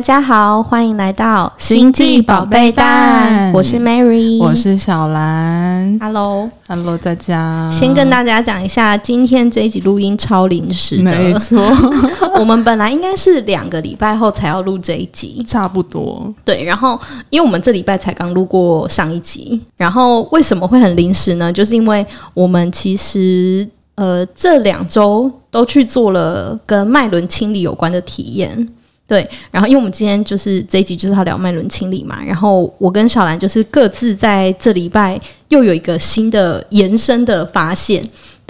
大家好，欢迎来到星际宝贝蛋。我是 Mary，我是小兰。Hello，Hello，大家。先跟大家讲一下，今天这一集录音超临时的，没错。我们本来应该是两个礼拜后才要录这一集，差不多。对，然后因为我们这礼拜才刚录过上一集，然后为什么会很临时呢？就是因为我们其实呃这两周都去做了跟脉轮清理有关的体验。对，然后因为我们今天就是这一集就是要聊麦伦清理嘛，然后我跟小兰就是各自在这礼拜又有一个新的延伸的发现，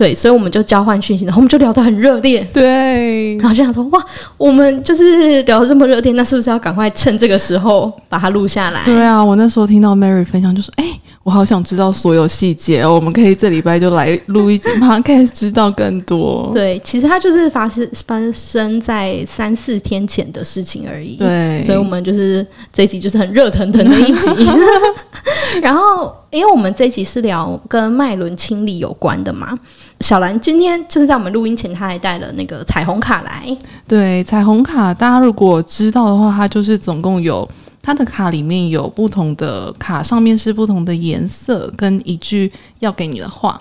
对，所以我们就交换讯息，然后我们就聊得很热烈，对，然后就想说哇，我们就是聊得这么热烈，那是不是要赶快趁这个时候把它录下来？对啊，我那时候听到 Mary 分享就说，哎。我好想知道所有细节哦，我们可以这礼拜就来录一集，马上开始知道更多。对，其实它就是发生发生在三四天前的事情而已。对，所以我们就是这一集就是很热腾腾的一集。然后，因为我们这一集是聊跟脉轮清理有关的嘛，小兰今天就是在我们录音前，她还带了那个彩虹卡来。对，彩虹卡，大家如果知道的话，它就是总共有。它的卡里面有不同的卡，上面是不同的颜色跟一句要给你的话，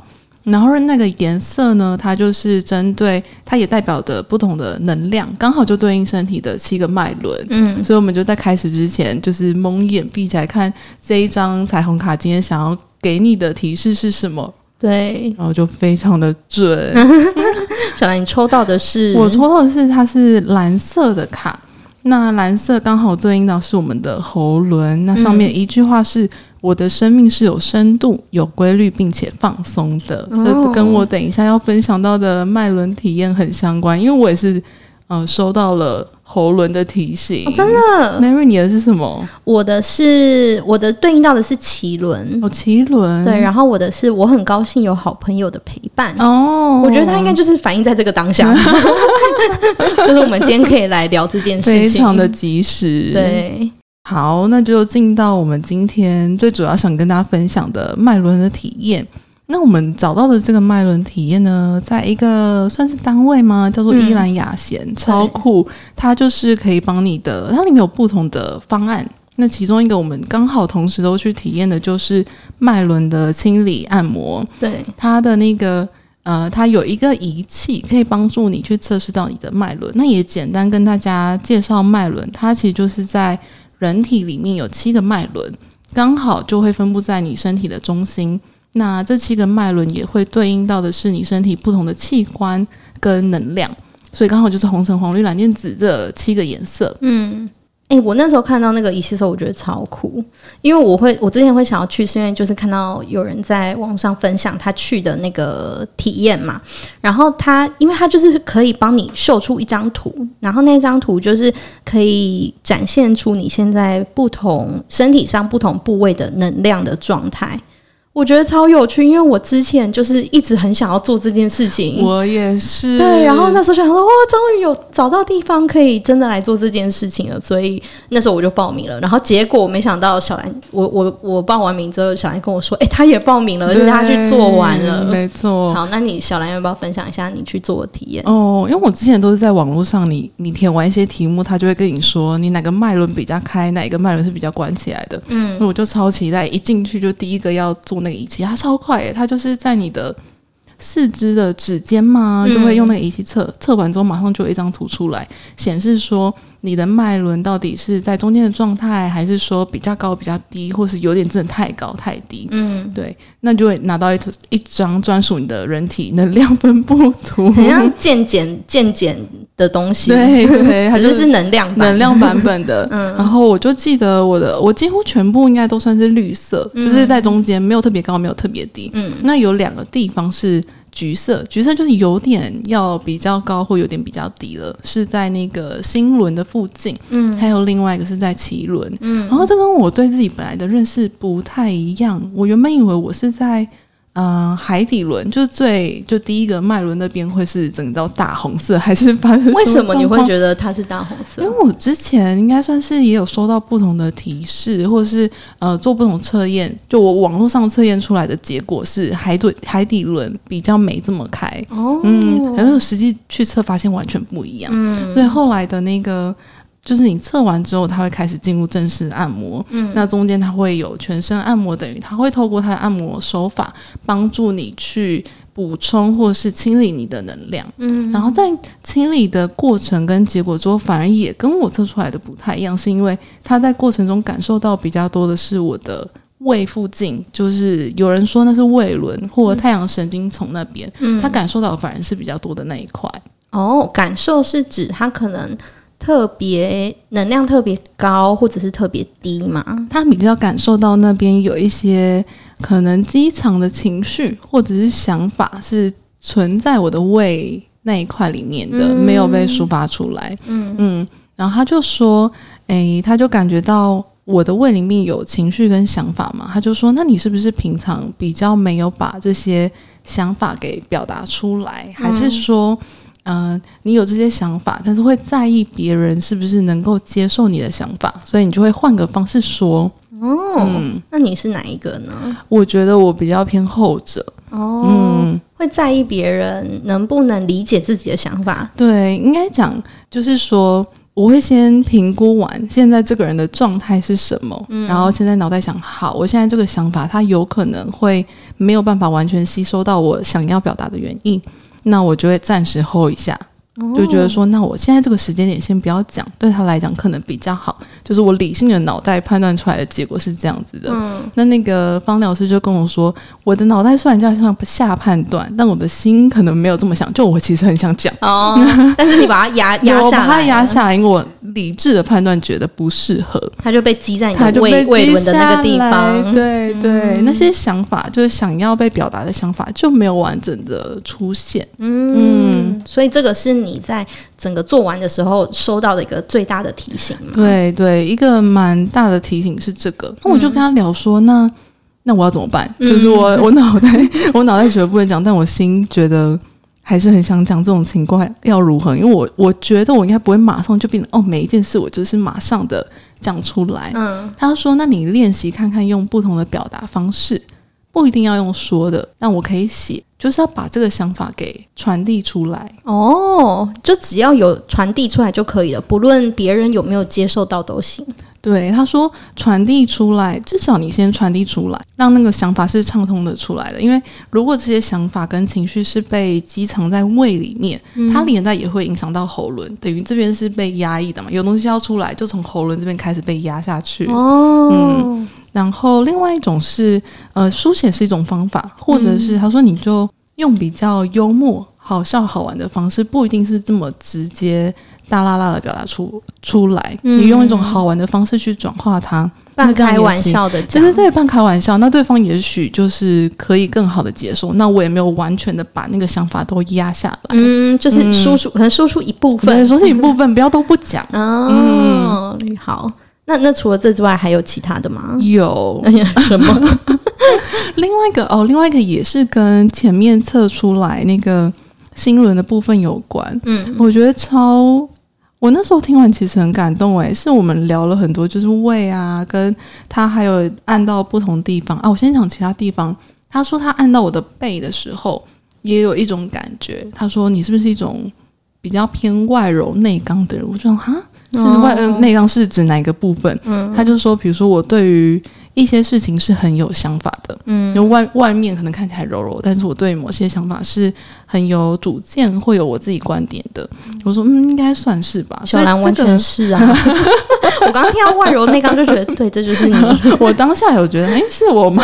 然后那个颜色呢，它就是针对，它也代表着不同的能量，刚好就对应身体的七个脉轮。嗯，所以我们就在开始之前，就是蒙眼闭起来看这一张彩虹卡，今天想要给你的提示是什么？对，然后就非常的准。小兰，你抽到的是？我抽到的是，它是蓝色的卡。那蓝色刚好对应到是我们的喉轮，那上面一句话是：“我的生命是有深度、有规律，并且放松的。”这跟我等一下要分享到的脉轮体验很相关，因为我也是，呃，收到了。喉轮的提醒，哦、真的。Mary，你的是什么？我的是我的对应到的是脐轮哦，脐轮。对，然后我的是我很高兴有好朋友的陪伴哦。我觉得他应该就是反映在这个当下，就是我们今天可以来聊这件事情，非常的及时。对，好，那就进到我们今天最主要想跟大家分享的脉轮的体验。那我们找到的这个脉轮体验呢，在一个算是单位吗？叫做伊兰雅贤，嗯、超酷。它就是可以帮你的，它里面有不同的方案。那其中一个我们刚好同时都去体验的，就是脉轮的清理按摩。对，它的那个呃，它有一个仪器可以帮助你去测试到你的脉轮。那也简单跟大家介绍脉轮，它其实就是在人体里面有七个脉轮，刚好就会分布在你身体的中心。那这七个脉轮也会对应到的是你身体不同的器官跟能量，所以刚好就是红橙黄绿蓝靛紫这七个颜色。嗯，哎、我那时候看到那个仪器的时候，我觉得超酷，因为我会，我之前会想要去，是因为就是看到有人在网上分享他去的那个体验嘛，然后他，因为他就是可以帮你秀出一张图，然后那张图就是可以展现出你现在不同身体上不同部位的能量的状态。我觉得超有趣，因为我之前就是一直很想要做这件事情。我也是。对，然后那时候想说，哇，终于有找到地方可以真的来做这件事情了，所以那时候我就报名了。然后结果没想到小兰，我我我报完名之后，小兰跟我说，哎，他也报名了，而且他去做完了。没错。好，那你小兰要不要分享一下你去做的体验？哦，因为我之前都是在网络上，你你填完一些题目，他就会跟你说你哪个脉轮比较开，哪一个脉轮是比较关起来的。嗯，我就超期待，一进去就第一个要做。那个仪器它超快耶，它就是在你的四肢的指尖嘛，就会用那个仪器测，测完之后马上就有一张图出来，显示说你的脉轮到底是在中间的状态，还是说比较高、比较低，或是有点真的太高太低。嗯，对，那就会拿到一一张专属你的人体能量分布图，很像健检健检的东西，对对，它就是，是能量能量版本的。嗯，然后我就记得我的，我几乎全部应该都算是绿色，嗯、就是在中间，没有特别高，没有特别低。嗯，那有两个地方是橘色，橘色就是有点要比较高，或有点比较低了，是在那个星轮的附近。嗯，还有另外一个是在奇轮。嗯，然后这跟我对自己本来的认识不太一样，我原本以为我是在。嗯、呃，海底轮就是最就第一个脉轮那边会是整到大红色，还是发生？为什么你会觉得它是大红色？因为我之前应该算是也有收到不同的提示，或者是呃做不同测验，就我网络上测验出来的结果是海底海底轮比较没这么开哦，嗯，然后实际去测发现完全不一样，嗯，所以后来的那个就是你测完之后，他会开始进入正式按摩。嗯，那中间他会有全身按摩，等于他会透过他的按摩手法帮助你去补充或是清理你的能量。嗯，然后在清理的过程跟结果之后，反而也跟我测出来的不太一样，是因为他在过程中感受到比较多的是我的胃附近，就是有人说那是胃轮或太阳神经丛那边，嗯，他感受到反而是比较多的那一块。哦，感受是指他可能。特别能量特别高，或者是特别低嘛？他比较感受到那边有一些可能机场的情绪或者是想法是存在我的胃那一块里面的，嗯、没有被抒发出来。嗯嗯，然后他就说：“诶，他就感觉到我的胃里面有情绪跟想法嘛。”他就说：“那你是不是平常比较没有把这些想法给表达出来，还是说？”嗯、呃，你有这些想法，但是会在意别人是不是能够接受你的想法，所以你就会换个方式说。哦，嗯、那你是哪一个呢？我觉得我比较偏后者。哦，嗯，会在意别人能不能理解自己的想法。对，应该讲就是说，我会先评估完现在这个人的状态是什么，嗯、然后现在脑袋想，好，我现在这个想法，他有可能会没有办法完全吸收到我想要表达的原因。那我就会暂时 hold 一下，就觉得说，那我现在这个时间点先不要讲，对他来讲可能比较好。就是我理性的脑袋判断出来的结果是这样子的。嗯，那那个方老师就跟我说，我的脑袋虽然这样下判断，但我的心可能没有这么想。就我其实很想讲哦，但是你把它压压下来，把它压下来，因为我理智的判断觉得不适合，它就被积在你的胃胃轮的那个地方。对对，嗯、那些想法就是想要被表达的想法就没有完整的出现。嗯嗯，所以这个是你在整个做完的时候收到的一个最大的提醒。对对。一个蛮大的提醒是这个，那我就跟他聊说，那那我要怎么办？嗯、就是我我脑袋 我脑袋觉得不能讲，但我心觉得还是很想讲这种情况要如何？因为我我觉得我应该不会马上就变成哦，每一件事我就是马上的讲出来。嗯，他说，那你练习看看，用不同的表达方式。不一定要用说的，但我可以写，就是要把这个想法给传递出来。哦，就只要有传递出来就可以了，不论别人有没有接受到都行。对，他说传递出来，至少你先传递出来，让那个想法是畅通的出来的。因为如果这些想法跟情绪是被积藏在胃里面，嗯、它连带也会影响到喉咙，等于这边是被压抑的嘛。有东西要出来，就从喉咙这边开始被压下去。哦，嗯。然后另外一种是，呃，书写是一种方法，或者是他说你就用比较幽默、好笑、好玩的方式，不一定是这么直接、大啦啦的表达出出来。嗯、你用一种好玩的方式去转化它，半开玩笑的讲，对对对，半开玩笑，那对方也许就是可以更好的接受。那我也没有完全的把那个想法都压下来，嗯，就是输出，嗯、可能输出一部分，输出一部分，不要都不讲。哦，嗯、好。那那除了这之外，还有其他的吗？有，什么？另外一个哦，另外一个也是跟前面测出来那个心轮的部分有关。嗯，我觉得超，我那时候听完其实很感动诶，是我们聊了很多，就是胃啊，跟他还有按到不同地方啊。我先讲其他地方，他说他按到我的背的时候，也有一种感觉。他说你是不是一种比较偏外柔内刚的人？我就说哈。是外内刚是指哪个部分？嗯，他就说，比如说我对于一些事情是很有想法的，嗯，因为外外面可能看起来柔柔，但是我对某些想法是很有主见，会有我自己观点的。我说，嗯，应该算是吧。小兰完全是啊，我刚刚听到外柔内刚就觉得，对，这就是你。我当下有觉得，哎，是我吗？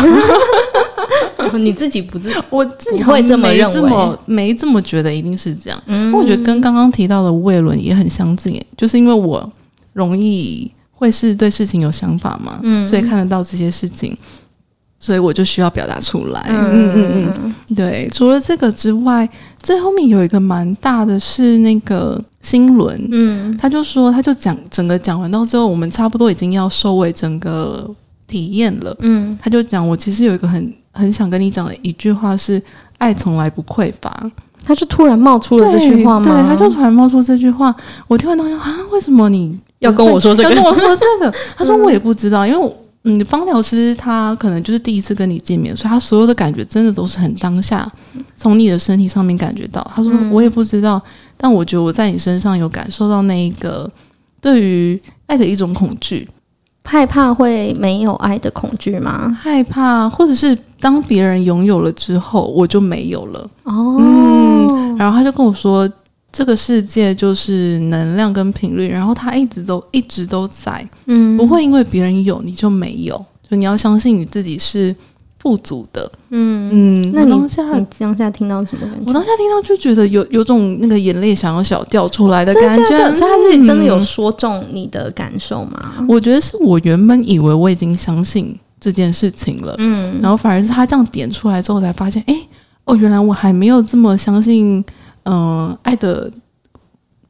你自己不自我自己会这么认为，这么没这么觉得，一定是这样。嗯，我觉得跟刚刚提到的魏伦也很相近，就是因为我容易会是对事情有想法嘛，嗯，所以看得到这些事情，所以我就需要表达出来。嗯嗯嗯嗯，对。除了这个之外，最后面有一个蛮大的是那个新轮，嗯，他就说，他就讲整个讲完到最后，我们差不多已经要收尾整个体验了，嗯，他就讲我其实有一个很。很想跟你讲的一句话是“爱从来不匮乏”，他就突然冒出了这句话吗？对，他就突然冒出这句话。我听完当时啊，为什么你要跟我说这个？要跟我说这个？他说我也不知道，因为嗯，方疗师他可能就是第一次跟你见面，所以他所有的感觉真的都是很当下，从你的身体上面感觉到。他说我也不知道，但我觉得我在你身上有感受到那一个。对于爱的一种恐惧。害怕会没有爱的恐惧吗？害怕，或者是当别人拥有了之后，我就没有了。哦，嗯，然后他就跟我说，这个世界就是能量跟频率，然后它一直都一直都在，嗯，不会因为别人有你就没有，就你要相信你自己是。富足的，嗯嗯，那你当下你当下听到什么感觉？我当下听到就觉得有有种那个眼泪想要小掉出来的感觉，的所以他自己真的有说中你的感受吗？嗯，我觉得是我原本以为我已经相信这件事情了，嗯，然后反而是他这样点出来之后才发现，哎，哦，原来我还没有这么相信，嗯，呃，爱的。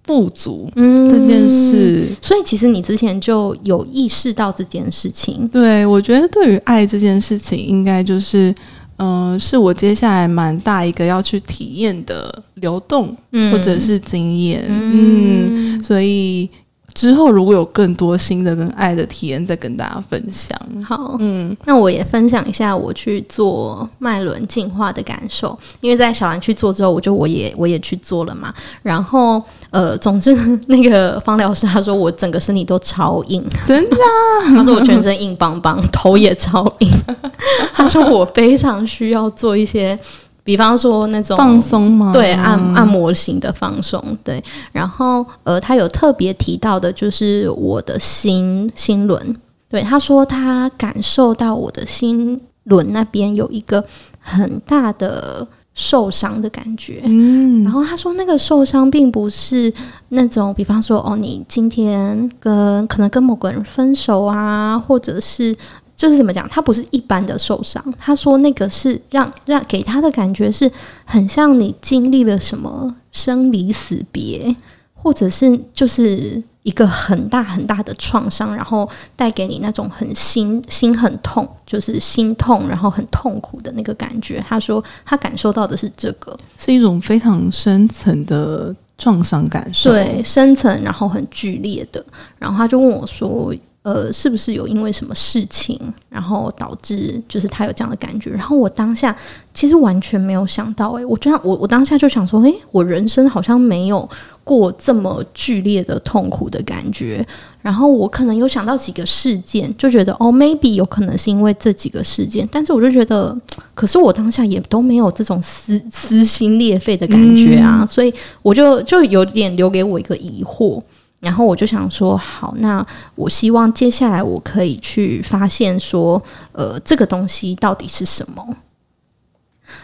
不足，嗯，这件事，所以其实你之前就有意识到这件事情。对，我觉得对于爱这件事情，应该就是，嗯、呃，是我接下来蛮大一个要去体验的流动，嗯、或者是经验，嗯，嗯，所以。之后如果有更多新的跟爱的体验，再跟大家分享。好，嗯，那我也分享一下我去做脉轮净化的感受。因为在小兰去做之后，我就我也我也去做了嘛。然后，呃，总之那个方疗师他说我整个身体都超硬，真的啊？他说我全身硬邦邦，头也超硬。他说我非常需要做一些。比方说那种放松吗？对，按按摩型的放松，对。然后呃，他有特别提到的，就是我的心心轮。对，他说他感受到我的心轮那边有一个很大的受伤的感觉。嗯，然后他说那个受伤并不是那种，比方说哦，你今天跟可能跟某个人分手啊，或者是。就是怎么讲，他不是一般的受伤。他说那个是让让给他的感觉是很像你经历了什么生离死别，或者是就是一个很大很大的创伤，然后带给你那种很心心很痛，就是心痛，然后很痛苦的那个感觉。他说他感受到的是这个，是一种非常深层的创伤感受，对，深层然后很剧烈的。然后他就问我说。呃，是不是有因为什么事情，然后导致就是他有这样的感觉？然后我当下其实完全没有想到、欸，诶，我这样，我我当下就想说，诶、欸，我人生好像没有过这么剧烈的痛苦的感觉。然后我可能有想到几个事件，就觉得哦，maybe 有可能是因为这几个事件，但是我就觉得，可是我当下也都没有这种撕撕心裂肺的感觉啊，嗯、所以我就就有点留给我一个疑惑。然后我就想说，好，那我希望接下来我可以去发现说，呃，这个东西到底是什么。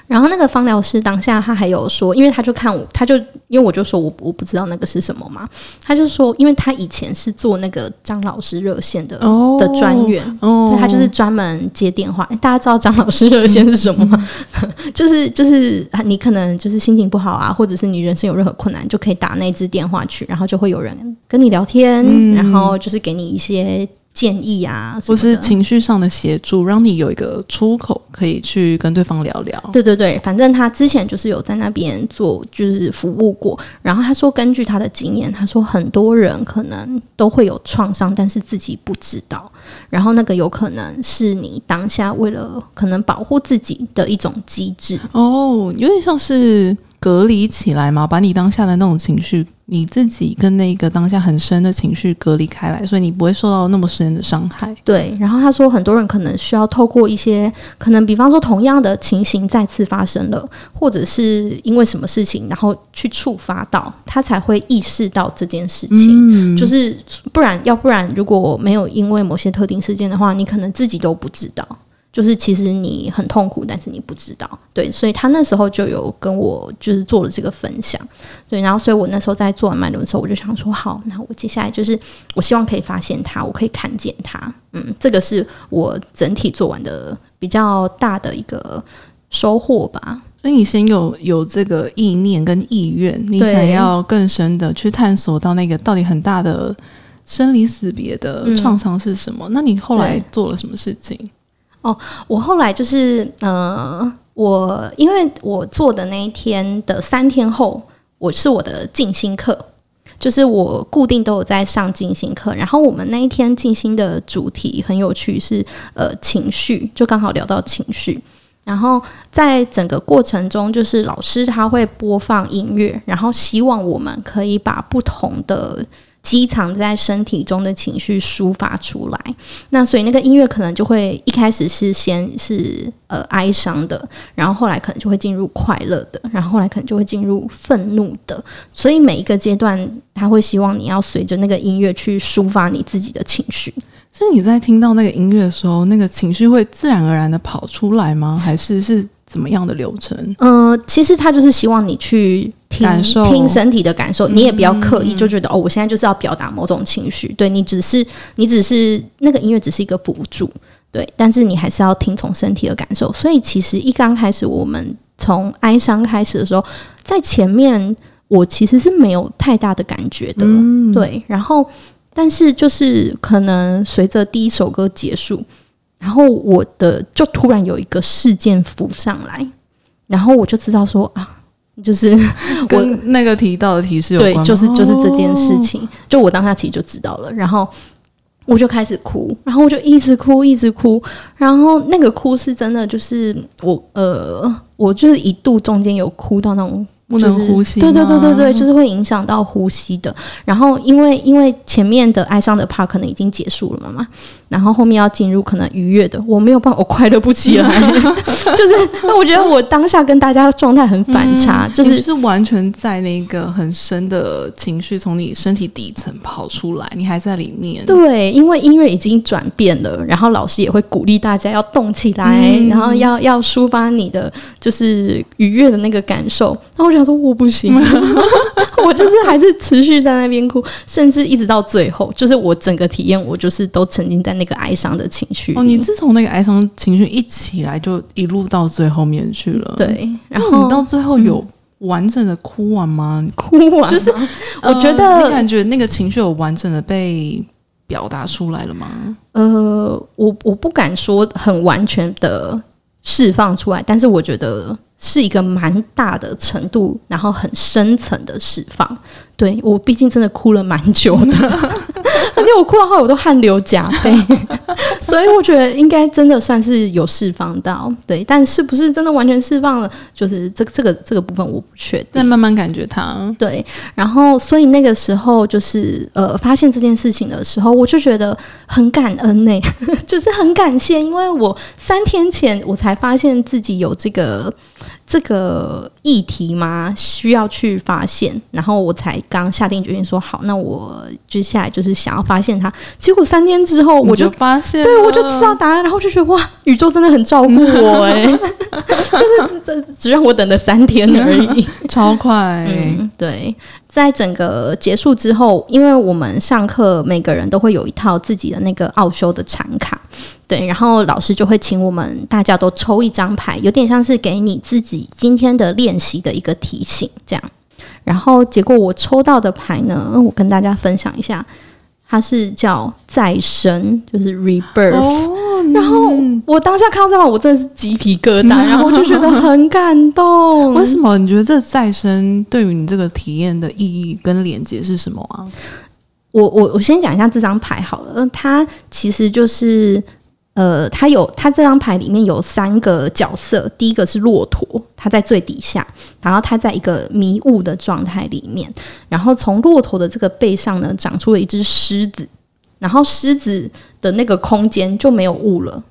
然后那个方疗师当下他还有说，因为他就看我，他就因为我就说我我不知道那个是什么嘛，他就说，因为他以前是做那个张老师热线的、哦、的专员，哦、他就是专门接电话。大家知道张老师热线是什么吗？嗯、就是就是你可能就是心情不好啊，或者是你人生有任何困难，就可以打那支电话去，然后就会有人跟你聊天，嗯、然后就是给你一些。建议啊，或是情绪上的协助，让你有一个出口可以去跟对方聊聊。对对对，反正他之前就是有在那边做，就是服务过。然后他说，根据他的经验，他说很多人可能都会有创伤，但是自己不知道。然后那个有可能是你当下为了可能保护自己的一种机制。哦，有点像是。隔离起来嘛，把你当下的那种情绪，你自己跟那个当下很深的情绪隔离开来，所以你不会受到那么深的伤害。对，然后他说，很多人可能需要透过一些，可能比方说同样的情形再次发生了，或者是因为什么事情，然后去触发到他才会意识到这件事情。嗯，就是不然，要不然如果没有因为某些特定事件的话，你可能自己都不知道。就是其实你很痛苦，但是你不知道，对，所以他那时候就有跟我就是做了这个分享，对，然后所以我那时候在做完脉轮的时候，我就想说，好，那我接下来就是我希望可以发现他，我可以看见他，嗯，这个是我整体做完的比较大的一个收获吧。所以你先有有这个意念跟意愿，你想要更深的去探索到那个到底很大的生离死别的创伤是什么？嗯，那你后来做了什么事情？哦，我后来就是，呃，我因为我做的那一天的三天后，我是我的静心课，就是我固定都有在上静心课。然后我们那一天静心的主题很有趣，是呃情绪，就刚好聊到情绪。然后在整个过程中，就是老师他会播放音乐，然后希望我们可以把不同的积藏在身体中的情绪抒发出来。那所以那个音乐可能就会一开始是先是呃哀伤的，然后后来可能就会进入快乐的，然后后来可能就会进入愤怒的。所以每一个阶段，他会希望你要随着那个音乐去抒发你自己的情绪。是你在听到那个音乐的时候，那个情绪会自然而然的跑出来吗？还是是怎么样的流程？呃，其实他就是希望你去听感受听身体的感受，你也不要刻意嗯就觉得哦，我现在就是要表达某种情绪。对，你只是你只是那个音乐只是一个辅助，对，但是你还是要听从身体的感受。所以其实一刚开始我们从哀伤开始的时候，在前面我其实是没有太大的感觉的，嗯对，然后。但是就是可能随着第一首歌结束，然后我的就突然有一个事件浮上来，然后我就知道说啊，就是 我跟那个提到的提示有关对，就是就是这件事哦情，就我当下其实就知道了，然后我就开始哭，然后我就一直哭一直哭，然后那个哭是真的，就是我呃，我就是一度中间有哭到那种。不能呼吸就是，对对对对对，就是会影响到呼吸的。然后因为因为前面的哀伤的 part 可能已经结束了嘛，然后后面要进入可能愉悦的，我没有办法，我快乐不起来。就是那我觉得我当下跟大家状态很反差，嗯就是是完全在那个很深的情绪从你身体底层跑出来，你还在里面。对，因为音乐已经转变了，然后老师也会鼓励大家要动起来，嗯然后要要抒发你的就是愉悦的那个感受。然后我想说我不行，我就是还是持续在那边哭，甚至一直到最后，就是我整个体验，我就是都沉浸在那个哀伤的情绪里。哦，你自从那个哀伤情绪一起来，就一路到最后面去了。，对，然后你到最后有完整的哭完吗？哭完就是 我觉呃得你感觉那个情绪有完整的被表达出来了吗？呃，我我不敢说很完全的释放出来，但是我觉得是一个蛮大的程度，然后很深层的释放。对，我毕竟真的哭了蛮久的，而且我哭到后来我都汗流浃背，所以我觉得应该真的算是有释放到。对，但是不是真的完全释放了，就是这个这个这个部分我不确定。但慢慢感觉它，对，然后所以那个时候就是呃，发现这件事情的时候，我就觉得很感恩呢、就是很感谢，因为我三天前我才发现自己有这个这个议题嘛，需要去发现，然后我才刚下定决心说好，那我接下来就是想要发现它。结果三天之后，我就就发现，对，我就知道答案，然后就觉得哇，宇宙真的很照顾我 哎、就是这只让我等了三天而已。超快。嗯，对，在整个结束之后，因为我们上课每个人都会有一套自己的那个奥修的禅卡，对，然后老师就会请我们大家都抽一张牌，有点像是给你自己今天的练习的一个提醒，这样。然后结果我抽到的牌呢，我跟大家分享一下，它是叫再生，就是 rebirth。哦，然后我当下看到这张，我真的是鸡皮疙瘩，然后我就觉得很感动。为什么你觉得这再生对于你这个体验的意义跟连接是什么啊？我我我先讲一下这张牌好了，它其实就是呃，它有它这张牌里面有三个角色，第一个是骆驼，它在最底下，然后它在一个迷雾的状态里面，然后从骆驼的这个背上呢，长出了一只狮子，然后狮子的那个空间就没有雾了，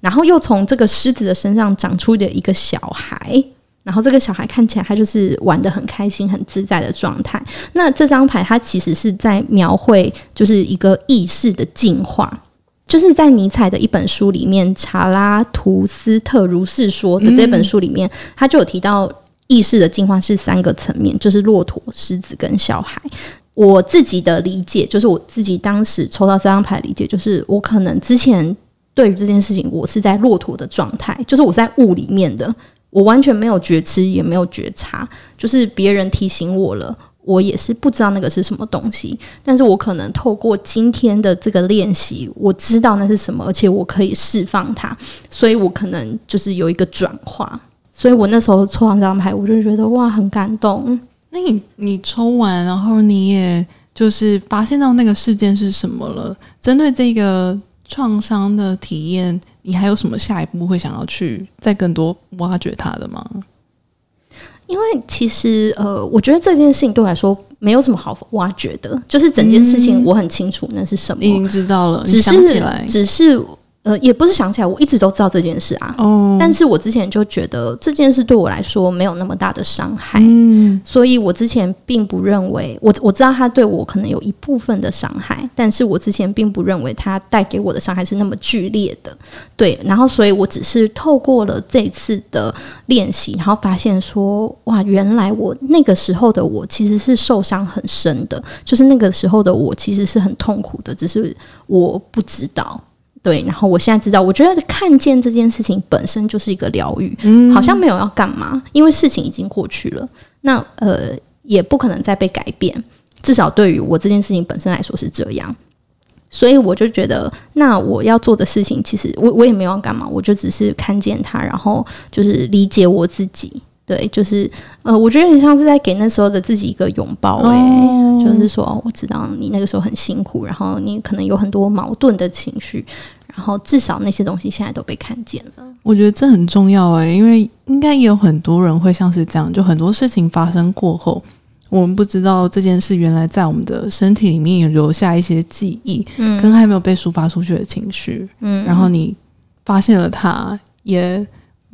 然后又从这个狮子的身上长出的一个小孩。然后这个小孩看起来他就是玩得很开心、很自在的状态。那这张牌它其实是在描绘，就是一个意识的进化。就是在尼采的一本书里面，《查拉图斯特如是说》的这本书里面，他就有提到意识的进化是三个层面，就是骆驼、狮子跟小孩。我自己的理解，就是我自己当时抽到这张牌理解，就是我可能之前对于这件事情，我是在骆驼的状态，就是我在雾里面的。我完全没有觉知，也没有觉察，就是别人提醒我了，我也是不知道那个是什么东西。但是我可能透过今天的这个练习，我知道那是什么，而且我可以释放它，所以我可能就是有一个转化。所以我那时候抽完这张牌，我就觉得哇，很感动。那你你抽完，然后你也就是发现到那个事件是什么了？针对这个创伤的体验。你还有什么下一步会想要去再更多挖掘它的吗？因为其实呃，我觉得这件事情对我来说没有什么好挖掘的，就是整件事情我很清楚那是什么，已经知道了，只是只是。呃，也不是想起来，我一直都知道这件事啊。哦。但是我之前就觉得这件事对我来说没有那么大的伤害。嗯。所以我之前并不认为，我我知道他对我可能有一部分的伤害，但是我之前并不认为他带给我的伤害是那么剧烈的。对。然后，所以我只是透过了这次的练习，然后发现说，哇，原来我那个时候的我其实是受伤很深的，就是那个时候的我其实是很痛苦的，只是我不知道。对，然后我现在知道，我觉得看见这件事情本身就是一个疗愈，嗯，好像没有要干嘛，因为事情已经过去了，那呃也不可能再被改变，至少对于我这件事情本身来说是这样，所以我就觉得，那我要做的事情，其实我我也没有要干嘛，我就只是看见它，然后就是理解我自己。对，就是呃，我觉得你像是在给那时候的自己一个拥抱，欸，哎、哦，就是说，我知道你那个时候很辛苦，然后你可能有很多矛盾的情绪，然后至少那些东西现在都被看见了。我觉得这很重要哎，欸，因为应该也有很多人会像是这样，就很多事情发生过后，我们不知道这件事原来在我们的身体里面有留下一些记忆，嗯，跟还没有被抒发出去的情绪，嗯，然后你发现了它，也。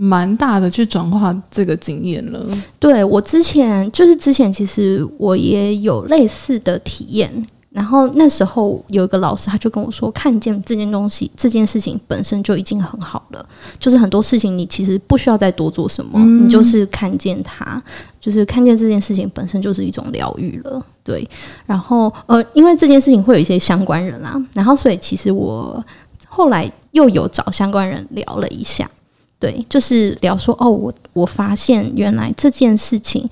蛮大的去转化这个经验了。对，我之前就是之前，其实我也有类似的体验。然后那时候有一个老师，他就跟我说：“看见这件东西，这件事情本身就已经很好了。就是很多事情你其实不需要再多做什么，嗯、你就是看见它，就是看见这件事情本身就是一种疗愈了。”对。然后呃，因为这件事情会有一些相关人啊，然后所以其实我后来又有找相关人聊了一下。对，就是聊说哦，我我发现原来这件事情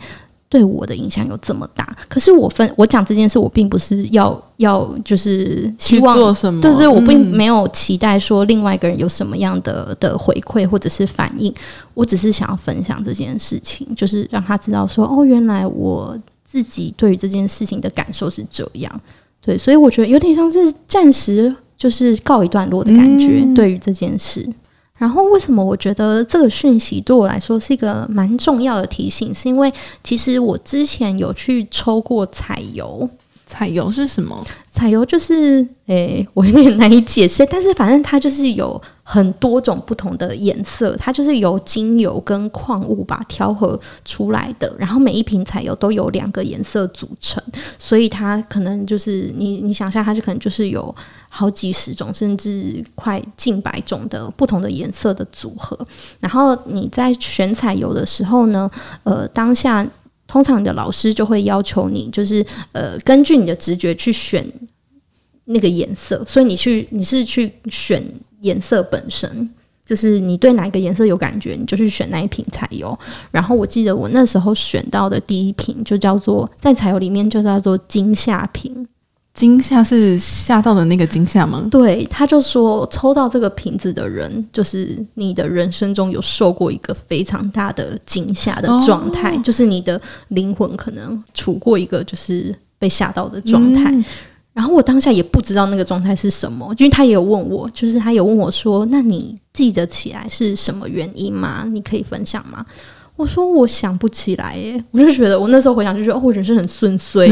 对我的影响有这么大。可是我分我讲这件事，我并不是要要就是希望做什么，对对，我并没有期待说另外一个人有什么样的的回馈或者是反应。我只是想要分享这件事情，就是让他知道说哦，原来我自己对于这件事情的感受是这样。对，所以我觉得有点像是暂时就是告一段落的感觉，嗯、对于这件事。然后，为什么我觉得这个讯息对我来说是一个蛮重要的提醒？是因为其实我之前有去抽过彩油。彩油是什么？彩油就是，诶，我有点难以解释，但是反正它就是有很多种不同的颜色，它就是由精油跟矿物把调和出来的。然后每一瓶彩油都有两个颜色组成，所以它可能就是你你想象它就可能就是有好几十种，甚至快近百种的不同的颜色的组合。然后你在选彩油的时候呢，呃，当下。通常你的老师就会要求你，就是呃，根据你的直觉去选那个颜色，所以你去你是去选颜色本身，就是你对哪个颜色有感觉，你就去选那一瓶彩油。然后我记得我那时候选到的第一瓶就叫做在彩油里面就叫做惊吓瓶。惊吓是吓到的那个惊吓吗？对，他就说抽到这个瓶子的人，就是你的人生中有受过一个非常大的惊吓的状态，哦、就是你的灵魂可能处过一个就是被吓到的状态。嗯、然后我当下也不知道那个状态是什么，因为他也有问我，就是他有问我说：“那你记得起来是什么原因吗？你可以分享吗？”我说我想不起来耶，我就觉得我那时候回想就觉得哦，我人生很顺遂，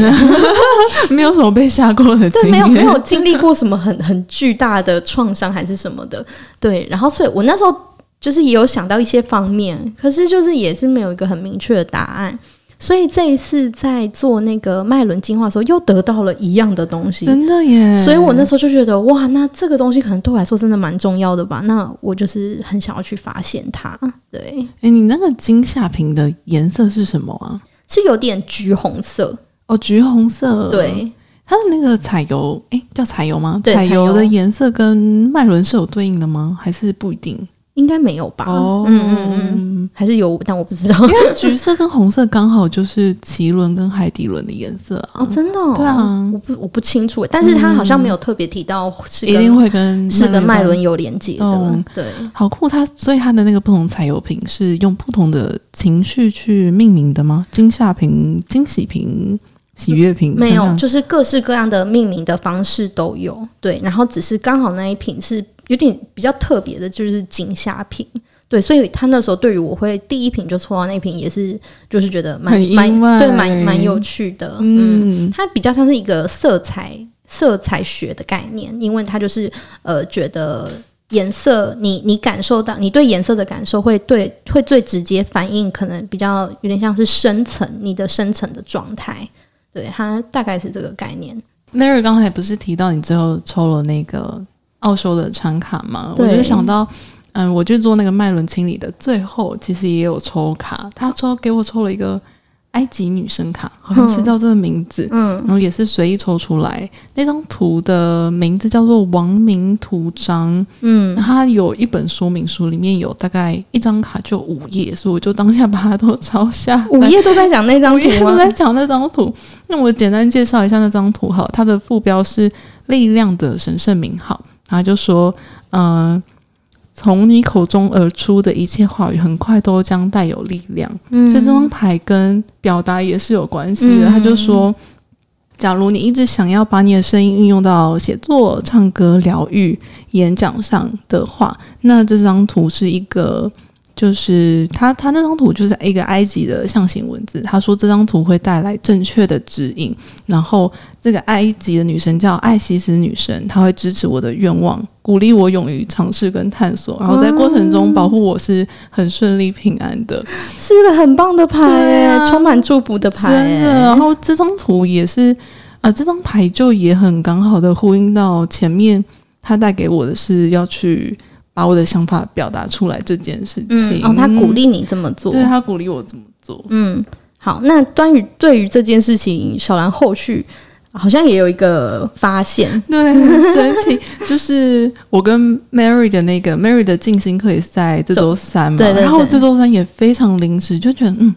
没有什么被吓过的经对，没有没有经历过什么很很巨大的创伤还是什么的，对。然后所以我那时候就是也有想到一些方面，可是就是也是没有一个很明确的答案。所以这一次在做那个脉轮净化的时候，又得到了一样的东西，真的耶！所以我那时候就觉得，哇，那这个东西可能对我来说真的蛮重要的吧？那我就是很想要去发现它。对，哎、欸，你那个惊吓瓶的颜色是什么啊？是有点橘红色哦，橘红色。对，它的那个彩油，哎、欸，叫彩油吗？对，彩油的颜色跟脉轮是有对应的吗？还是不一定？应该没有吧？哦，嗯嗯嗯，还是有，但我不知道。因为橘色跟红色刚好就是脐轮跟海底轮的颜色啊！哦，真的？哦？对啊，我不我不清楚，但是他好像没有特别提到是一定会跟是跟脉轮有连接的。嗯、对，好酷！它所以它的那个不同彩油瓶是用不同的情绪去命名的吗？惊吓瓶、惊喜瓶、喜悦瓶？没有，就是各式各样的命名的方式都有。对，然后只是刚好那一瓶是。有点比较特别的，就是惊吓瓶，对，所以他那时候对于我会第一瓶就抽到那瓶，也是就是觉得蛮蛮对蛮蛮有趣的。嗯，它比较像是一个色彩色彩学的概念，因为它就是呃觉得颜色，你你感受到你对颜色的感受会对会最直接反映，可能比较有点像是深层你的深层的状态。对，它大概是这个概念。Mary 刚才不是提到你最后抽了那个奥修的产卡嘛？我就想到。嗯，我就做那个脉轮清理的，最后其实也有抽卡，他抽给我抽了一个埃及女神卡，好像是叫这个名字，嗯，然后也是随意抽出来，那张图的名字叫做王明图章，嗯，它有一本说明书，里面有大概一张卡就五页，所以我就当下把它都抄下，五页都在讲那张图，都在讲那张图。那我简单介绍一下那张图哈，它的副标是力量的神圣名号，他就说，嗯、呃。从你口中而出的一切话语，很快都将带有力量。嗯，所以这张牌跟表达也是有关系的。嗯，他就说，假如你一直想要把你的声音运用到写作、唱歌、疗愈、演讲上的话，那这张图是一个。就是他，他那张图就是一个埃及的象形文字。他说这张图会带来正确的指引，然后这个埃及的女神叫艾西斯女神，她会支持我的愿望，鼓励我勇于尝试跟探索，然后在过程中保护我是很顺利平安的，是一个很棒的牌，啊，充满祝福的牌。真的，然后这张图也是，呃，这张牌就也很刚好的呼应到前面，他带给我的是要去。把我的想法表达出来这件事情，嗯、哦，他鼓励你这么做，对，他鼓励我这么做，嗯，好，那关于对于这件事情，小兰后续好像也有一个发现，对，很神奇，就是我跟 Mary 的那个 Mary 的静心课也是在这周三嘛，对，对，对，然后这周三也非常临时，就觉得嗯。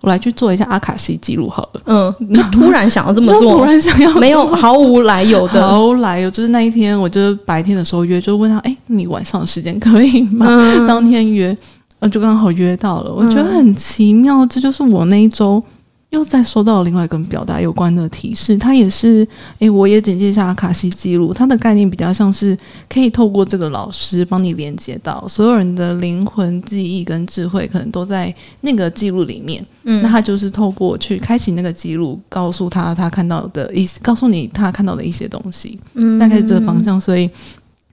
我来去做一下阿卡西记录好了。嗯，就突然想要这么做，突然想要没有毫无来由的，毫无来由。就是那一天，我就是白天的时候约，就问他，哎、欸，你晚上的时间可以吗？嗯、当天约，呃，就刚好约到了。我觉得很奇妙，这就是我那一周。又再收到另外一个跟表达有关的提示，它也是，诶，我也简介一下卡西记录，它的概念比较像是可以透过这个老师帮你连接到所有人的灵魂记忆跟智慧，可能都在那个记录里面。嗯，那他就是透过去开启那个记录，告诉他他看到的一些，告诉你他看到的一些东西，嗯，大概是这个方向，所以。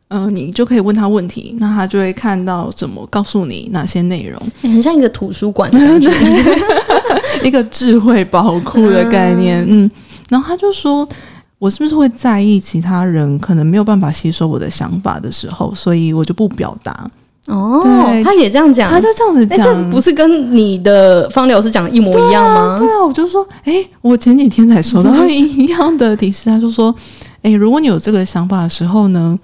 嗯、呃，你就可以问他问题，那他就会看到怎么告诉你哪些内容，很像一个图书馆的感觉，一个智慧宝库的概念。嗯，嗯，然后他就说，我是不是会在意其他人可能没有办法吸收我的想法的时候，所以我就不表达。哦，对，他也这样讲，他就这样子讲，这不是跟你的方疗师讲的一模一样吗？对啊，对啊，我就说，哎，我前几天才收到一样的提示，他就说，哎，如果你有这个想法的时候呢，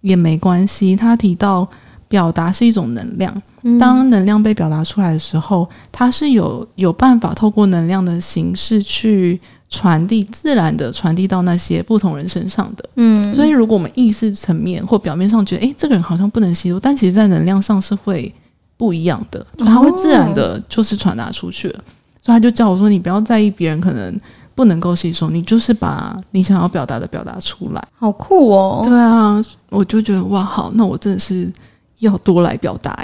也没关系。他提到表达是一种能量，当能量被表达出来的时候，它是有有办法透过能量的形式去传递，自然的传递到那些不同人身上的。嗯，所以如果我们意识层面或表面上觉得，诶，这个人好像不能吸收，但其实在能量上是会不一样的，它会自然的就是传达出去了。所以他就叫我说，你不要在意别人可能。不能够吸收，你就是把你想要表达的表达出来，好酷哦！对啊，我就觉得哇，好，那我真的是要多来表达，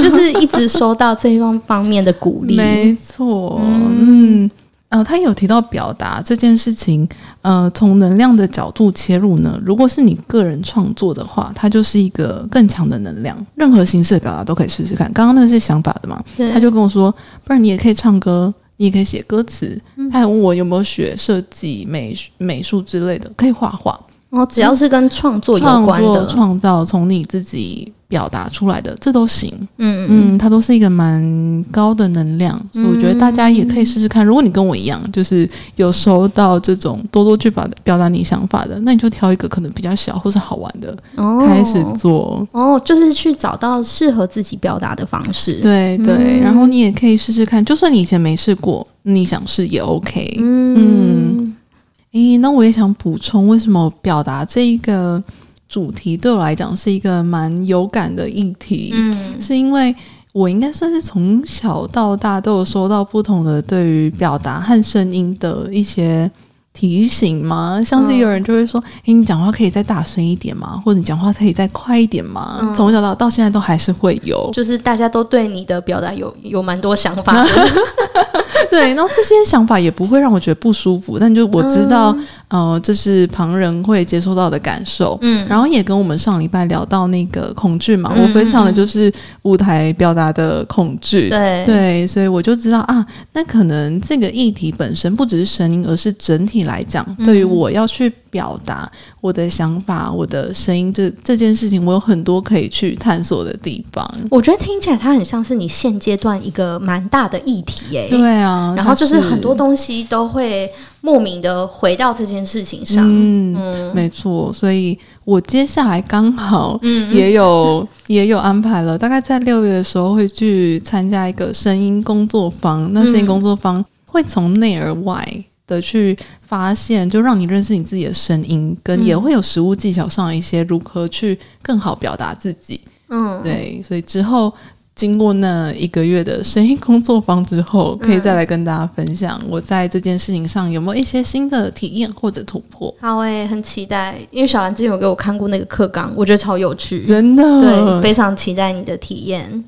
就是一直收到这一方方面的鼓励，没错，嗯，呃，他有提到表达这件事情，呃，从能量的角度切入呢，如果是你个人创作的话，它就是一个更强的能量，任何形式的表达都可以试试看。刚刚那是想法的嘛？他就跟我说，不然你也可以唱歌。你也可以写歌词，他还问我有没有学设计、美美术之类的，可以画画。哦，只要是跟创作有关的创造，从你自己表达出来的，这都行。嗯嗯，它都是一个蛮高的能量，所以我觉得大家也可以试试看。如果你跟我一样，就是有收到这种多多去表表达你想法的，那你就挑一个可能比较小或是好玩的，哦，开始做。哦，就是去找到适合自己表达的方式。对对，嗯，然后你也可以试试看，就算你以前没试过，你想试也 OK。嗯。嗯诶，那我也想补充，为什么表达这一个主题对我来讲是一个蛮有感的议题？嗯，是因为我应该算是从小到大都有收到不同的对于表达和声音的一些提醒吗？像是有人就会说：“哎、嗯，你讲话可以再大声一点吗？或者你讲话可以再快一点吗？”嗯、从小到到现在都还是会有，就是大家都对你的表达有有蛮多想法。对，然后这些想法也不会让我觉得不舒服，但就我知道。嗯呃，这是旁人会接收到的感受，嗯，然后也跟我们上礼拜聊到那个恐惧嘛，嗯、我分享的就是舞台表达的恐惧，对。对，所以我就知道啊，那可能这个议题本身不只是声音，而是整体来讲，嗯、对于我要去表达我的想法、我的声音这这件事情，我有很多可以去探索的地方。我觉得听起来它很像是你现阶段一个蛮大的议题，哎，对啊，然后就是很多东西都会。莫名的回到这件事情上，嗯，嗯没错，所以我接下来刚好也有、嗯、也有安排了，大概在六月的时候会去参加一个声音工作坊。那声音工作坊会从内而外的去发现，就让你认识你自己的声音，跟也会有实物技巧上一些如何去更好表达自己。嗯，对，所以之后。经过那一个月的声音工作坊之后，可以再来跟大家分享我在这件事情上有没有一些新的体验或者突破。好诶、欸，很期待，因为小兰之前有给我看过那个课纲，我觉得超有趣，真的，对，非常期待你的体验。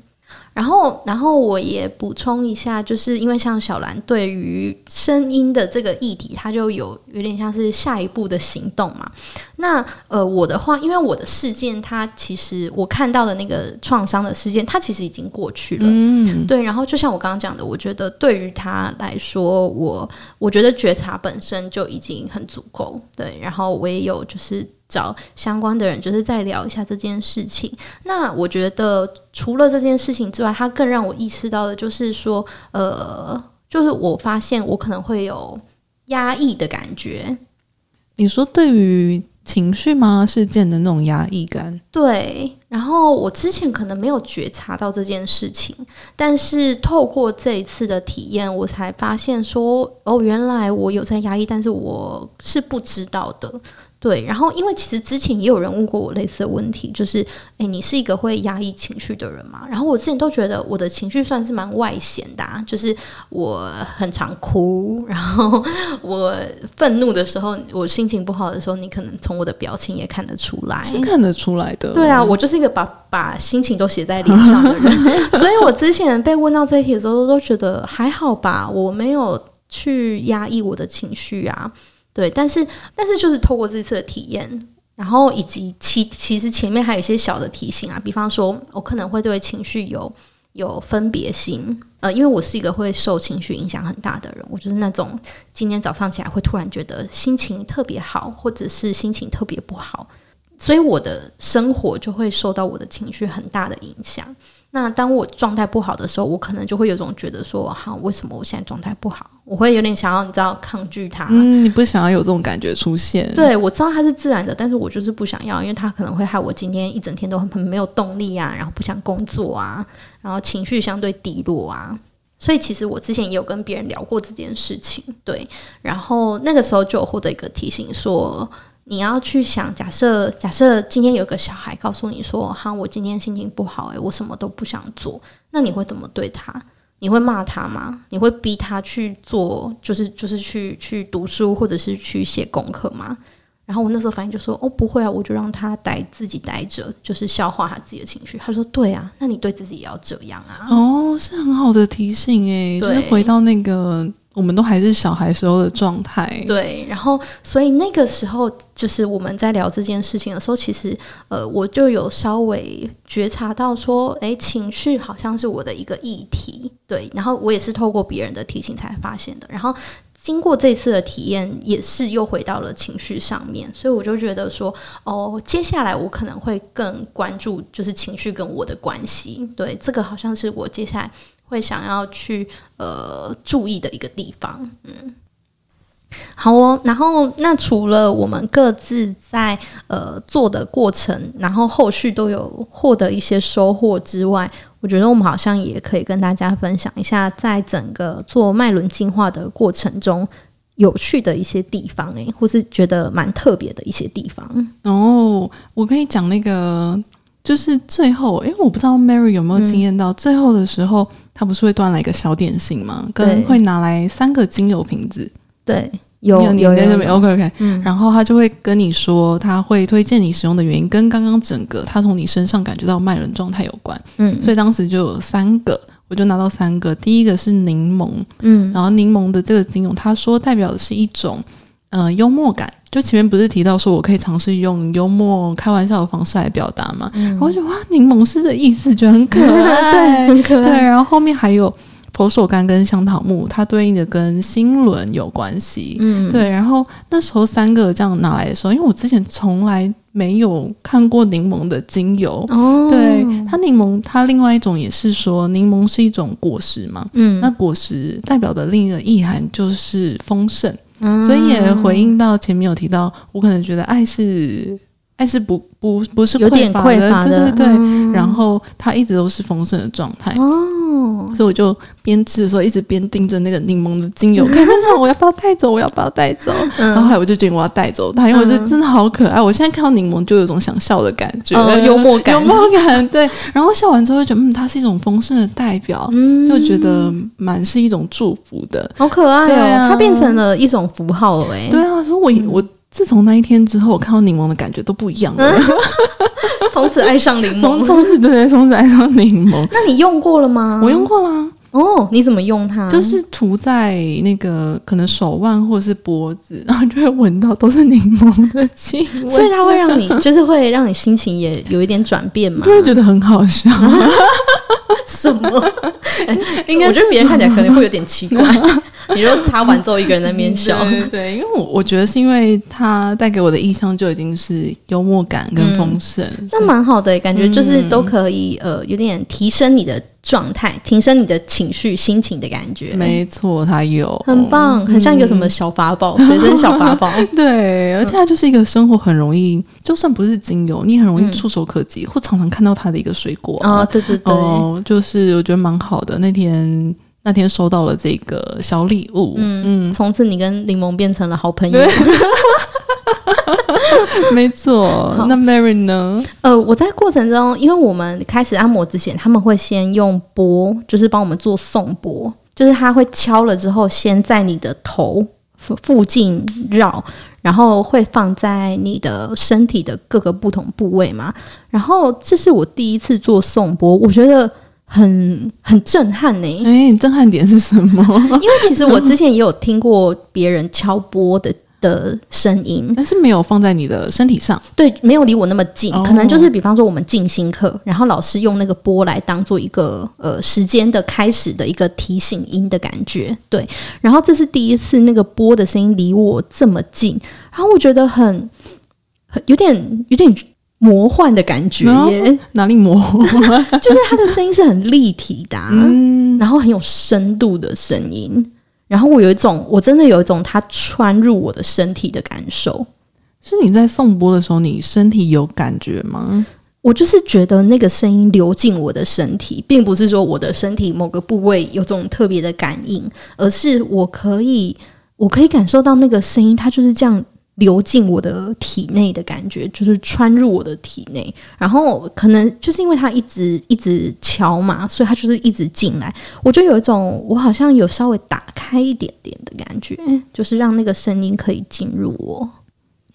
然后，然后我也补充一下，就是因为像小兰对于声音的这个议题，它就有有点像是下一步的行动嘛。那呃，我的话，因为我的事件，它其实我看到的那个创伤的事件，它其实已经过去了。嗯，对。然后就像我刚刚讲的，我觉得对于他来说，我我觉得觉察本身就已经很足够。对，然后我也有就是。找相关的人，就是再聊一下这件事情。那我觉得，除了这件事情之外，它更让我意识到的，就是说，呃，就是我发现我可能会有压抑的感觉。你说对于情绪吗？事件的那种压抑感？对。然后我之前可能没有觉察到这件事情，但是透过这一次的体验，我才发现说，哦，原来我有在压抑，但是我是不知道的。对，然后因为其实之前也有人问过我类似的问题，就是，诶，你是一个会压抑情绪的人吗？然后我之前都觉得我的情绪算是蛮外显的啊，就是我很常哭，然后 我愤怒的时候，我心情不好的时候，你可能从我的表情也看得出来，是看得出来的。对啊，我就是一个把把心情都写在脸上的人，所以我之前被问到这一题的时候，都觉得还好吧，我没有去压抑我的情绪啊。对，但是但是就是透过这次的体验，然后以及其其实前面还有一些小的提醒啊，比方说我可能会对情绪有有分别心，呃，因为我是一个会受情绪影响很大的人，我就是那种今天早上起来会突然觉得心情特别好，或者是心情特别不好，所以我的生活就会受到我的情绪很大的影响。那当我状态不好的时候，我可能就会有种觉得说，哈，为什么我现在状态不好？我会有点想要，你知道，抗拒它。嗯，你不想要有这种感觉出现。对，我知道它是自然的，但是我就是不想要，因为它可能会害我今天一整天都很很没有动力啊，然后不想工作啊，然后情绪相对低落啊。所以其实我之前也有跟别人聊过这件事情，对，然后那个时候就有获得一个提醒说。你要去想，假设假设今天有个小孩告诉你说：“哈，我今天心情不好，诶，我什么都不想做。”那你会怎么对他？你会骂他吗？你会逼他去做，就是就是去去读书，或者是去写功课吗？然后我那时候反应就说：“哦，不会啊，我就让他待自己待着，就是消化他自己的情绪。”他说：“对啊，那你对自己也要这样啊。”哦，是很好的提醒诶，就是回到那个。我们都还是小孩时候的状态，对。然后，所以那个时候，就是我们在聊这件事情的时候，其实，呃，我就有稍微觉察到说，诶，情绪好像是我的一个议题，对。然后我也是透过别人的提醒才发现的。然后经过这次的体验，也是又回到了情绪上面，所以我就觉得说，哦，接下来我可能会更关注，就是情绪跟我的关系。对，这个好像是我接下来。会想要去呃注意的一个地方，嗯，好哦。然后那除了我们各自在呃做的过程，然后后续都有获得一些收获之外，我觉得我们好像也可以跟大家分享一下，在整个做脉轮进化的过程中有趣的一些地方，诶，或是觉得蛮特别的一些地方。哦，我可以讲那个，就是最后，因为我不知道 Mary 有没有经验到，最后的时候。他不是会端来一个小点心吗？跟会拿来三个精油瓶子。对有有有，有，有，有，OK OK，嗯，然后他就会跟你说，他会推荐你使用的原因跟刚刚整个他从你身上感觉到脉轮状态有关，嗯，所以当时就有三个，我就拿到三个，第一个是柠檬，嗯，然后柠檬的这个精油，他说代表的是一种，呃，幽默感，就前面不是提到说我可以尝试用幽默开玩笑的方式来表达嘛，嗯，然后我就哇，柠檬是这意思，觉得很可爱，对，很可爱，对，然后后面还有。佛手柑跟香桃木，它对应的跟心轮有关系。嗯，对。然后那时候三个这样拿来的时候，因为我之前从来没有看过柠檬的精油。哦，对，它柠檬，它另外一种也是说，柠檬是一种果实嘛。嗯，那果实代表的另一个意涵就是丰盛。嗯，所以也回应到前面有提到，我可能觉得爱是。爱是不不不是有点匮乏的，对对对。嗯、然后它一直都是丰盛的状态哦，所以我就边吃的时候一直边盯着那个柠檬的精油，看看我要不要带走，我要不要带走。嗯、然后后来我就决定我要带走它，因为我觉得真的好可爱。我现在看到柠檬就有种想笑的感觉，嗯、幽默感，幽默感。对，然后笑完之后就觉得，嗯，它是一种丰盛的代表，嗯、就觉得蛮是一种祝福的，好可爱哦。啊、它变成了一种符号了，哎，对啊，所以我我。自从那一天之后，我看到柠檬的感觉都不一样了。从此爱上柠檬，从从此对对，从此爱上柠檬。那你用过了吗？我用过啦。哦，你怎么用它？就是涂在那个可能手腕或者是脖子，然后就会闻到都是柠檬的气味。所以它会让你，就是会让你心情也有一点转变嘛？就会觉得很好笑。什么？应该我觉得别人看起来可能会有点奇怪。你说擦完之后一个人在那边笑，对，对，对，因为我我觉得是因为它带给我的印象就已经是幽默感跟丰盛，嗯、那蛮好的，感觉就是都可以、嗯、呃有点提升你的状态，提升你的情绪心情的感觉。没错，它有很棒，很像一个什么小法宝，随身、嗯、小法宝。对，而且它就是一个生活很容易，就算不是精油，你很容易触手可及，嗯、或常常看到它的一个水果啊、哦。对对对，哦，就是我觉得蛮好的那天。那天收到了这个小礼物，嗯嗯，从、嗯、此你跟柠檬变成了好朋友。没错，那 Mary 呢？呃，我在过程中，因为我们开始按摩之前，他们会先用钵，就是帮我们做送钵，就是他会敲了之后，先在你的头附近绕，然后会放在你的身体的各个不同部位嘛。然后这是我第一次做送钵，我觉得。很很震撼呢、欸！哎、欸，震撼点是什么？因为其实我之前也有听过别人敲波的的声音，但是没有放在你的身体上。对，没有离我那么近，哦、可能就是比方说我们静心课，然后老师用那个波来当做一个呃时间的开始的一个提醒音的感觉。对，然后这是第一次那个波的声音离我这么近，然后我觉得很很有点有点。魔幻的感觉耶，哪里魔幻？就是他的声音是很立体的，啊，嗯、然后很有深度的声音。然后我有一种，我真的有一种他穿入我的身体的感受。是你在颂钵的时候，你身体有感觉吗？我就是觉得那个声音流进我的身体，并不是说我的身体某个部位有种特别的感应，而是我可以，我可以感受到那个声音，它就是这样。流进我的体内的感觉，就是穿入我的体内，然后可能就是因为它一直一直敲嘛，所以它就是一直进来。我就有一种，我好像有稍微打开一点点的感觉，就是让那个声音可以进入我。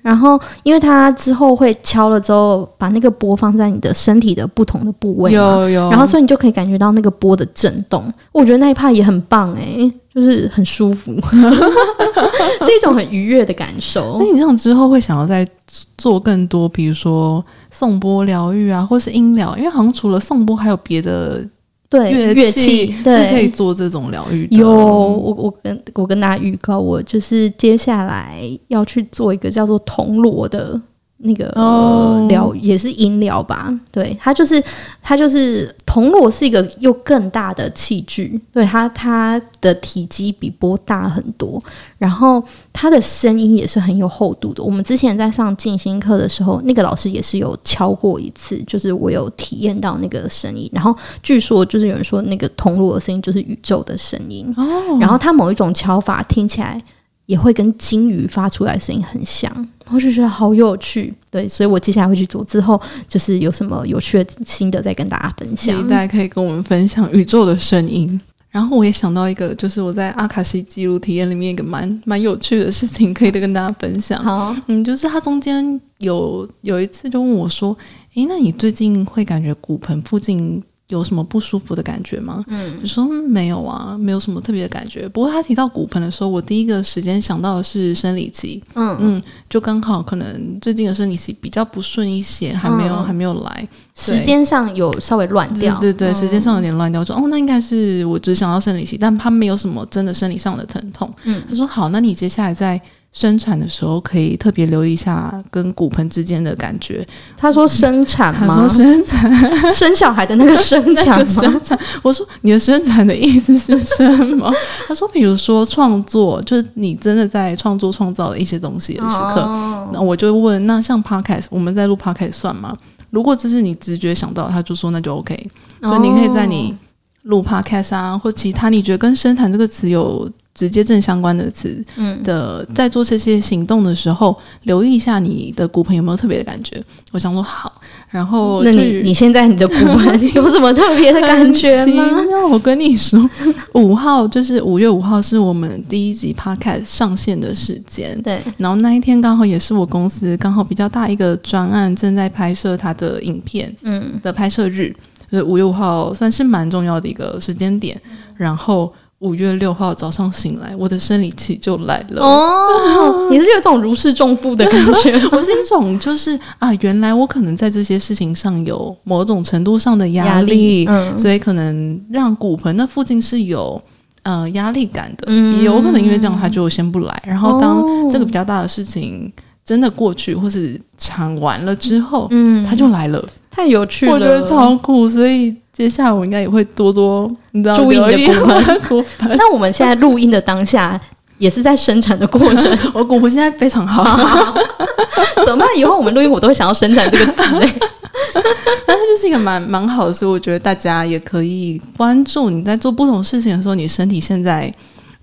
然后，因为它之后会敲了之后，把那个波放在你的身体的不同的部位，有有，然后所以你就可以感觉到那个波的震动。我觉得那一趴也很棒诶，就是很舒服，是一种很愉悦的感受。那你这样之后会想要再做更多，比如说颂钵疗愈啊，或是音疗？因为好像除了颂钵，还有别的。对乐器是可以做这种疗愈。有我我跟我跟大家预告，我就是接下来要去做一个叫做铜锣的。那个疗、哦、也是音疗吧，对，它就是它就是铜锣是一个又更大的器具，对它它的体积比钵大很多，然后它的声音也是很有厚度的。我们之前在上静心课的时候，那个老师也是有敲过一次，就是我有体验到那个声音。然后据说就是有人说那个铜锣的声音就是宇宙的声音，哦、然后它某一种敲法听起来。也会跟鲸鱼发出来声音很像，我就觉得好有趣。对，所以我接下来会去做，之后就是有什么有趣的心得再跟大家分享。期待可以跟我们分享宇宙的声音。然后我也想到一个，就是我在阿卡西记录体验里面一个蛮蛮有趣的事情，可以跟大家分享。好，嗯，就是他中间有有一次就问我说：“诶，那你最近会感觉骨盆附近？”有什么不舒服的感觉吗？嗯，你说没有啊，没有什么特别的感觉。不过他提到骨盆的时候，我第一个时间想到的是生理期。嗯嗯，就刚好可能最近的生理期比较不顺一些，还没有、嗯、还没有来，时间上有稍微乱掉。对对对，时间上有点乱掉。我说哦，那应该是我只想到生理期，但他没有什么真的生理上的疼痛。嗯，他说好，那你接下来再。生产的时候可以特别留意一下跟骨盆之间的感觉。他说生产吗？他说生产，生小孩的那个生产吗？生产。我说你的生产的意思是什么？他说，比如说创作，就是你真的在创作创造的一些东西的时刻。哦、那我就问，那像 podcast，我们在录 podcast 算吗？如果这是你直觉想到，他就说那就 OK。所以你可以在你录 podcast 啊，或其他你觉得跟生产这个词有。直接正相关的词的，在做这些行动的时候，嗯、留意一下你的骨盆有没有特别的感觉。我想说好，然后那你你现在你的骨盆 有什么特别的感觉吗？那我跟你说，五号就是五月五号是我们第一集 Podcast 上线的时间。对，然后那一天刚好也是我公司刚好比较大一个专案正在拍摄它的影片，嗯的拍摄日，就是五月五号算是蛮重要的一个时间点，然后。五月六号早上醒来，我的生理期就来了。哦，你是有种如释重负的感觉？我是一种就是啊，原来我可能在这些事情上有某种程度上的压力，压力，嗯，所以可能让骨盆那附近是有呃压力感的。嗯，也有可能因为这样，他就先不来。然后当这个比较大的事情真的过去或是产完了之后，嗯，他就来了。太有趣了，我觉得超酷，所以。接下来我应该也会多多你知道注意你的骨盆。那我们现在录音的当下也是在生产的过程。我骨盆现在非常好，怎么办？以后我们录音我都会想要生产这个词类。但它就是一个蛮蛮好的，所以我觉得大家也可以关注你在做不同事情的时候，你身体现在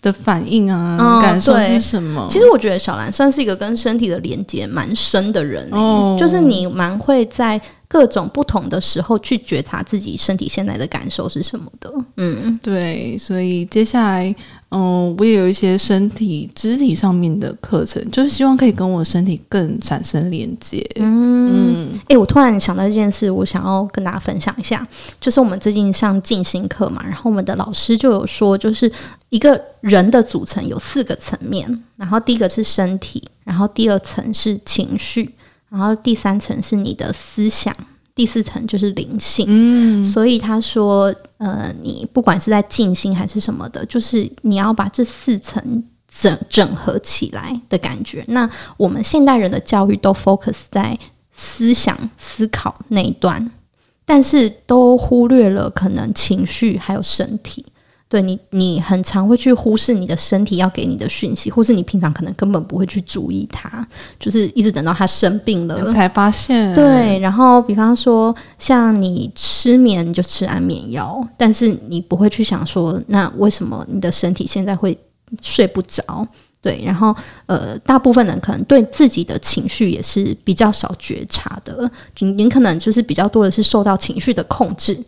的反应啊，嗯、感受是什么？其实我觉得小兰算是一个跟身体的连接蛮深的人，欸，哦，就是你蛮会在。各种不同的时候去觉察自己身体现在的感受是什么的，嗯，对，所以接下来，嗯，我也有一些身体肢体上面的课程，就是希望可以跟我身体更产生连接。嗯，诶、欸，我突然想到一件事，我想要跟大家分享一下，就是我们最近上静心课嘛，然后我们的老师就有说，就是一个人的组成有四个层面，然后第一个是身体，然后第二层是情绪。然后第三层是你的思想，第四层就是灵性。嗯，所以他说，呃，你不管是在静心还是什么的，就是你要把这四层整整合起来的感觉。那我们现代人的教育都 focus 在思想思考那一段，但是都忽略了可能情绪还有身体。对你，你很常会去忽视你的身体要给你的讯息，或是你平常可能根本不会去注意它，就是一直等到它生病了才发现。对，然后比方说像你失眠，你就吃安眠药，但是你不会去想说，那为什么你的身体现在会睡不着？对，然后呃，大部分人可能对自己的情绪也是比较少觉察的，你你可能就是比较多的是受到情绪的控制。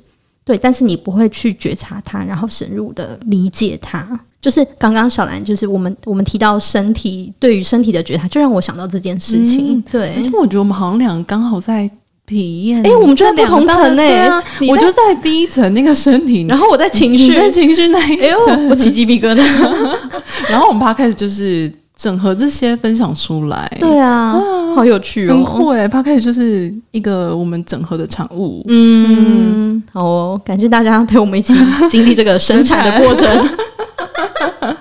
对，但是你不会去觉察它，然后深入的理解它。就是刚刚小兰，就是我们我们提到身体对于身体的觉察，就让我想到这件事情。嗯、对，而且我觉得我们好像两个刚好在体验。哎，我们就在不同层呢、欸。我就在第一层那个身体，然后我在情绪，在情绪那一层，我起鸡皮疙瘩。然后我们趴开始就是。整合这些分享出来，对啊，啊好有趣哦，很酷哎！Podcast 就是一个我们整合的产物。嗯，嗯好哦，感谢大家陪我们一起经历这个生产的过程。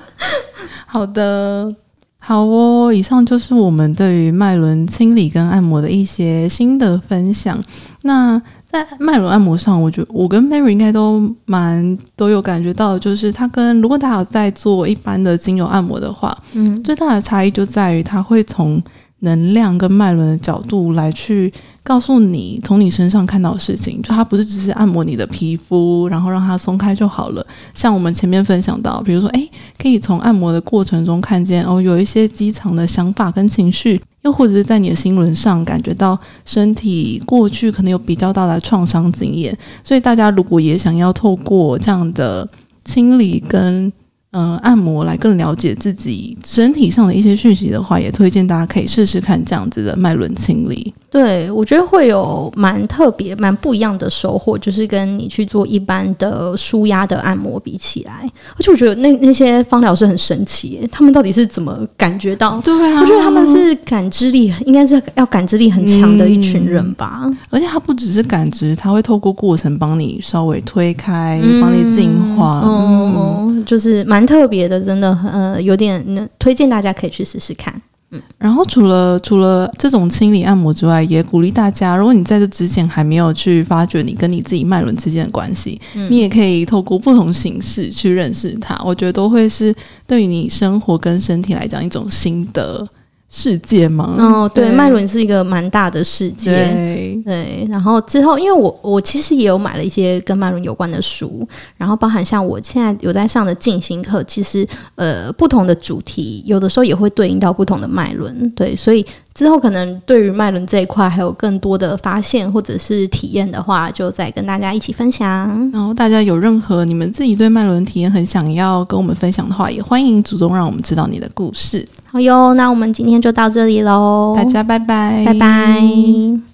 好的，好哦，以上就是我们对于脉轮清理跟按摩的一些新的分享。那在脉轮按摩上，我觉得我跟 Mary 应该都蛮都有感觉到，就是它跟如果大家有在做一般的精油按摩的话，嗯，最大的差异就在于它会从能量跟脉轮的角度来去告诉你，从你身上看到的事情，就它不是只是按摩你的皮肤，然后让它松开就好了。像我们前面分享到，比如说，诶，可以从按摩的过程中看见哦，有一些积藏的想法跟情绪。又或者是在你的心轮上感觉到身体过去可能有比较大的创伤经验，所以大家如果也想要透过这样的清理跟。嗯，按摩来更了解自己身体上的一些讯息的话，也推荐大家可以试试看这样子的脉轮清理。对，我觉得会有蛮特别、蛮不一样的收获，就是跟你去做一般的舒压的按摩比起来，而且我觉得那那些方疗师很神奇，他们到底是怎么感觉到？对啊，我觉得他们是感知力，应该是要感知力很强的一群人吧。嗯，而且他不只是感知，他会透过过程帮你稍微推开，帮你净化。嗯，哦，就是蛮特别的，真的，呃，有点推荐大家可以去试试看。嗯然后除了除了这种清理按摩之外，也鼓励大家，如果你在这之前还没有去发掘你跟你自己脉轮之间的关系，嗯、你也可以透过不同形式去认识它。我觉得都会是对于你生活跟身体来讲一种新的。世界吗？哦，对，脉轮是一个蛮大的世界。对，对，然后之后，因为我我其实也有买了一些跟脉轮有关的书，然后包含像我现在有在上的进心课，其实呃不同的主题，有的时候也会对应到不同的脉轮。对，所以。之后可能对于脉轮这一块还有更多的发现或者是体验的话，就再跟大家一起分享。然后大家有任何你们自己对脉轮体验很想要跟我们分享的话，也欢迎主动让我们知道你的故事。好哟，那我们今天就到这里喽，大家拜拜，拜拜。